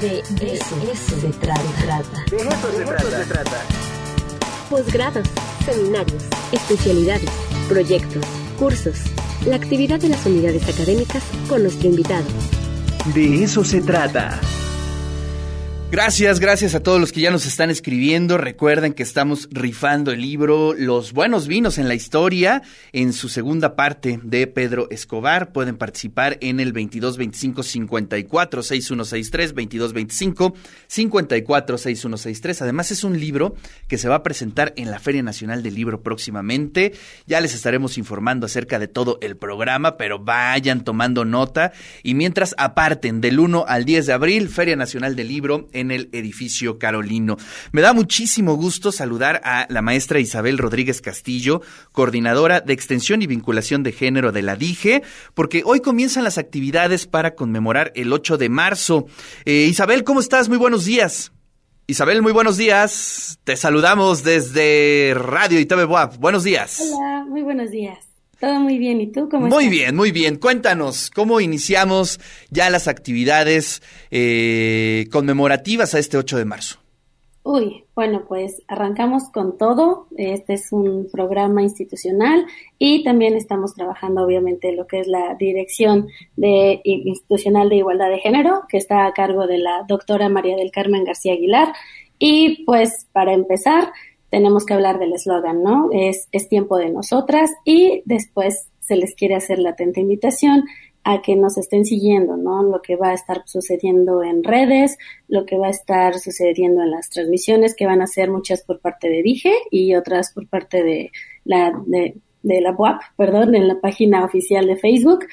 De eso, se trata. De eso se trata. se trata. Posgrados, seminarios, especialidades, proyectos, cursos, la actividad de las unidades académicas con nuestro invitado. De eso se trata. Gracias, gracias a todos los que ya nos están escribiendo. Recuerden que estamos rifando el libro Los buenos vinos en la historia en su segunda parte de Pedro Escobar. Pueden participar en el 2225 54 6163 2225 54 6163. Además es un libro que se va a presentar en la Feria Nacional del Libro próximamente. Ya les estaremos informando acerca de todo el programa, pero vayan tomando nota y mientras aparten del 1 al 10 de abril Feria Nacional del Libro en el edificio Carolino. Me da muchísimo gusto saludar a la maestra Isabel Rodríguez Castillo, coordinadora de Extensión y Vinculación de Género de la DIGE, porque hoy comienzan las actividades para conmemorar el 8 de marzo. Eh, Isabel, ¿cómo estás? Muy buenos días. Isabel, muy buenos días. Te saludamos desde Radio TV Buenos días. Hola, muy buenos días. Todo muy bien. ¿Y tú cómo Muy bien, muy bien. Cuéntanos, ¿cómo iniciamos ya las actividades eh, conmemorativas a este 8 de marzo? Uy, bueno, pues arrancamos con todo. Este es un programa institucional y también estamos trabajando, obviamente, lo que es la Dirección de, Institucional de Igualdad de Género, que está a cargo de la doctora María del Carmen García Aguilar. Y pues, para empezar, tenemos que hablar del eslogan, ¿no? Es, tiempo de nosotras y después se les quiere hacer la atenta invitación a que nos estén siguiendo, ¿no? Lo que va a estar sucediendo en redes, lo que va a estar sucediendo en las transmisiones, que van a ser muchas por parte de Dije y otras por parte de la, de, la WAP, perdón, en la página oficial de Facebook.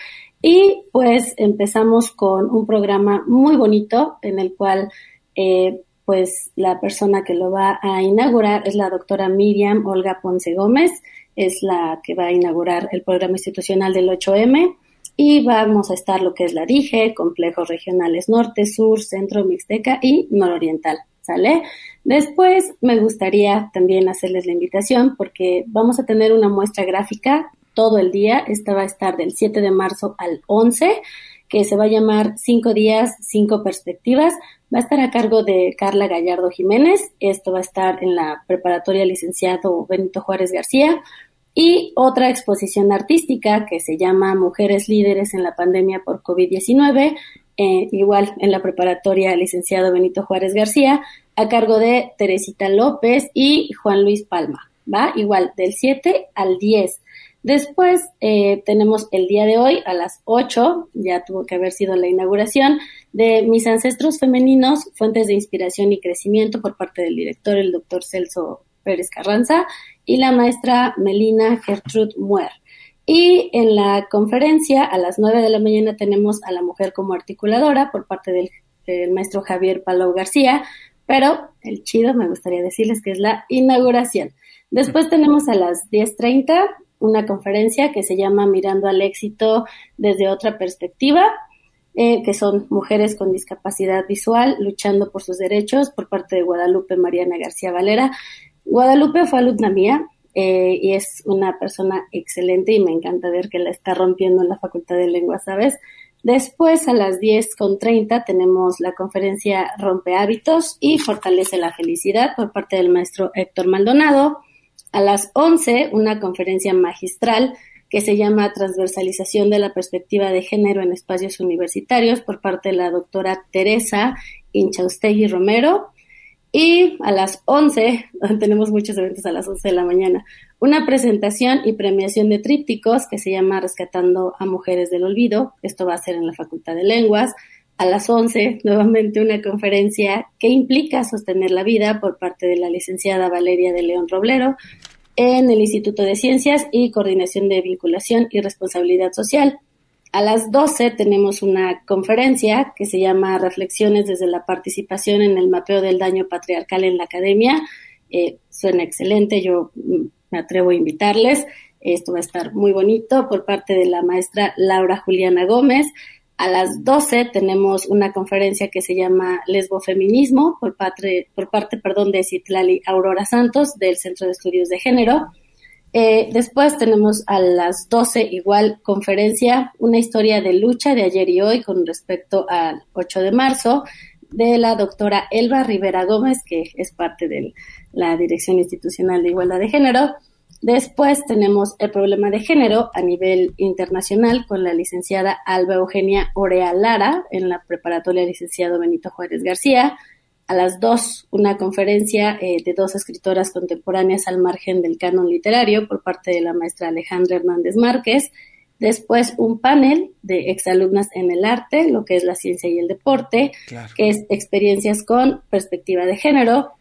Y pues empezamos con un programa muy bonito en el cual eh, pues la persona que lo va a inaugurar es la doctora Miriam Olga Ponce Gómez, es la que va a inaugurar el programa institucional del 8M y vamos a estar lo que es la DIGE, complejos regionales norte, sur, centro, mixteca y nororiental. ¿Sale? Después me gustaría también hacerles la invitación porque vamos a tener una muestra gráfica todo el día. Esta va a estar del 7 de marzo al 11 que se va a llamar Cinco días, cinco perspectivas. Va a estar a cargo de Carla Gallardo Jiménez. Esto va a estar en la preparatoria licenciado Benito Juárez García. Y otra exposición artística que se llama Mujeres líderes en la pandemia por COVID-19, eh, igual en la preparatoria licenciado Benito Juárez García, a cargo de Teresita López y Juan Luis Palma. ¿Va? Igual del 7 al 10 Después eh, tenemos el día de hoy a las 8, ya tuvo que haber sido la inauguración, de Mis Ancestros Femeninos, Fuentes de Inspiración y Crecimiento por parte del director, el doctor Celso Pérez Carranza, y la maestra Melina Gertrude Muer. Y en la conferencia a las 9 de la mañana tenemos a la mujer como articuladora por parte del, del maestro Javier Palau García, pero el chido me gustaría decirles que es la inauguración. Después tenemos a las 10.30 una conferencia que se llama Mirando al éxito desde otra perspectiva, eh, que son mujeres con discapacidad visual luchando por sus derechos por parte de Guadalupe Mariana García Valera. Guadalupe fue alumna mía eh, y es una persona excelente y me encanta ver que la está rompiendo en la Facultad de Lengua, ¿sabes? Después, a las 10.30, tenemos la conferencia Rompe Hábitos y Fortalece la Felicidad por parte del maestro Héctor Maldonado. A las 11, una conferencia magistral que se llama Transversalización de la Perspectiva de Género en Espacios Universitarios por parte de la doctora Teresa Inchaustegui Romero. Y a las 11, tenemos muchos eventos a las 11 de la mañana, una presentación y premiación de trípticos que se llama Rescatando a Mujeres del Olvido. Esto va a ser en la Facultad de Lenguas a las 11, nuevamente una conferencia que implica sostener la vida por parte de la licenciada Valeria de León Roblero en el Instituto de Ciencias y Coordinación de Vinculación y Responsabilidad Social. A las 12 tenemos una conferencia que se llama Reflexiones desde la participación en el mapeo del daño patriarcal en la academia. Eh, suena excelente, yo me atrevo a invitarles. Esto va a estar muy bonito por parte de la maestra Laura Juliana Gómez. A las 12 tenemos una conferencia que se llama Lesbofeminismo por parte, por parte perdón, de Citlali Aurora Santos del Centro de Estudios de Género. Eh, después tenemos a las 12 igual conferencia, una historia de lucha de ayer y hoy con respecto al 8 de marzo de la doctora Elba Rivera Gómez, que es parte de la Dirección Institucional de Igualdad de Género. Después tenemos el problema de género a nivel internacional con la licenciada Alba Eugenia Orea Lara en la preparatoria licenciado Benito Juárez García. A las dos, una conferencia eh, de dos escritoras contemporáneas al margen del canon literario por parte de la maestra Alejandra Hernández Márquez. Después un panel de exalumnas en el arte, lo que es la ciencia y el deporte, que es experiencias con perspectiva de género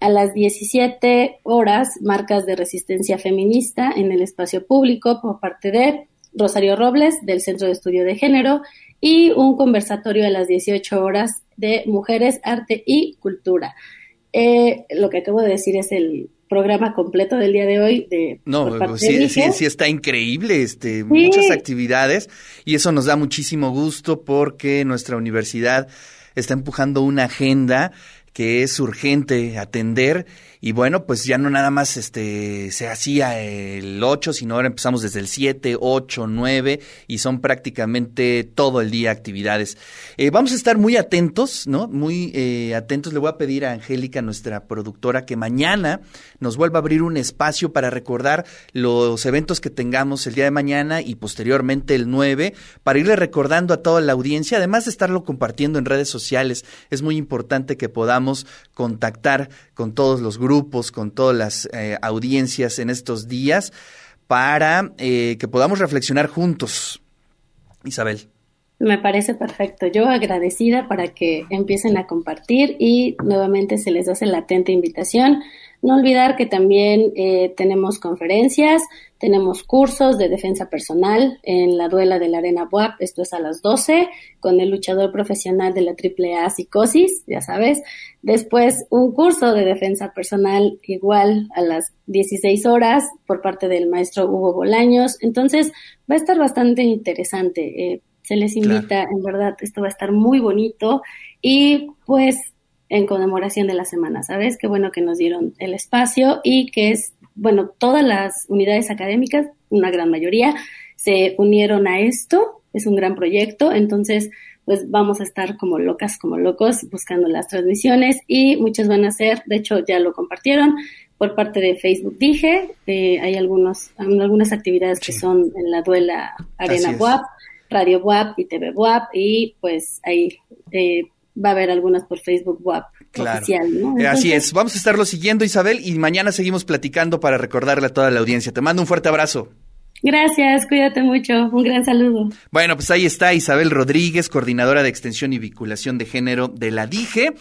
a las 17 horas marcas de resistencia feminista en el espacio público por parte de Rosario Robles del Centro de Estudio de Género y un conversatorio a las 18 horas de Mujeres, Arte y Cultura. Eh, lo que acabo de decir es el programa completo del día de hoy de no sí, sí, sí está increíble este muchas actividades y eso nos da muchísimo gusto porque nuestra universidad está empujando una agenda que es urgente atender y bueno, pues ya no nada más este se hacía el 8, sino ahora empezamos desde el 7, 8, 9 y son prácticamente todo el día actividades. Eh, vamos a estar muy atentos, ¿no? Muy eh, atentos. Le voy a pedir a Angélica, nuestra productora, que mañana nos vuelva a abrir un espacio para recordar los eventos que tengamos el día de mañana y posteriormente el 9, para irle recordando a toda la audiencia, además de estarlo compartiendo en redes sociales. Es muy importante que podamos contactar con todos los grupos, con todas las eh, audiencias en estos días, para eh, que podamos reflexionar juntos. Isabel. Me parece perfecto. Yo agradecida para que empiecen a compartir y nuevamente se les hace la atenta invitación no olvidar que también eh, tenemos conferencias, tenemos cursos de defensa personal en la duela de la Arena WAP, esto es a las 12, con el luchador profesional de la AAA Psicosis, ya sabes. Después un curso de defensa personal igual a las 16 horas por parte del maestro Hugo Bolaños. Entonces va a estar bastante interesante. Eh, se les invita, en verdad, esto va a estar muy bonito. Y pues en conmemoración de la semana, ¿sabes? Qué bueno que nos dieron el espacio y que es, bueno, todas las unidades académicas, una gran mayoría, se unieron a esto, es un gran proyecto, entonces pues vamos a estar como locas, como locos buscando las transmisiones y muchas van a ser, de hecho ya lo compartieron por parte de Facebook Dije, eh, hay algunos, algunas actividades que son en la duela Arena WAP, Radio WAP y TV WAP y pues ahí eh, va a haber algunas por Facebook WAP oficial, ¿no? Eh, así es. Vamos a estarlo siguiendo, Isabel, y mañana seguimos platicando para recordarle a toda la audiencia. Te mando un fuerte abrazo. Gracias, cuídate mucho. Un gran saludo. Bueno, pues ahí está Isabel Rodríguez, coordinadora de extensión y vinculación de género de la DIGE.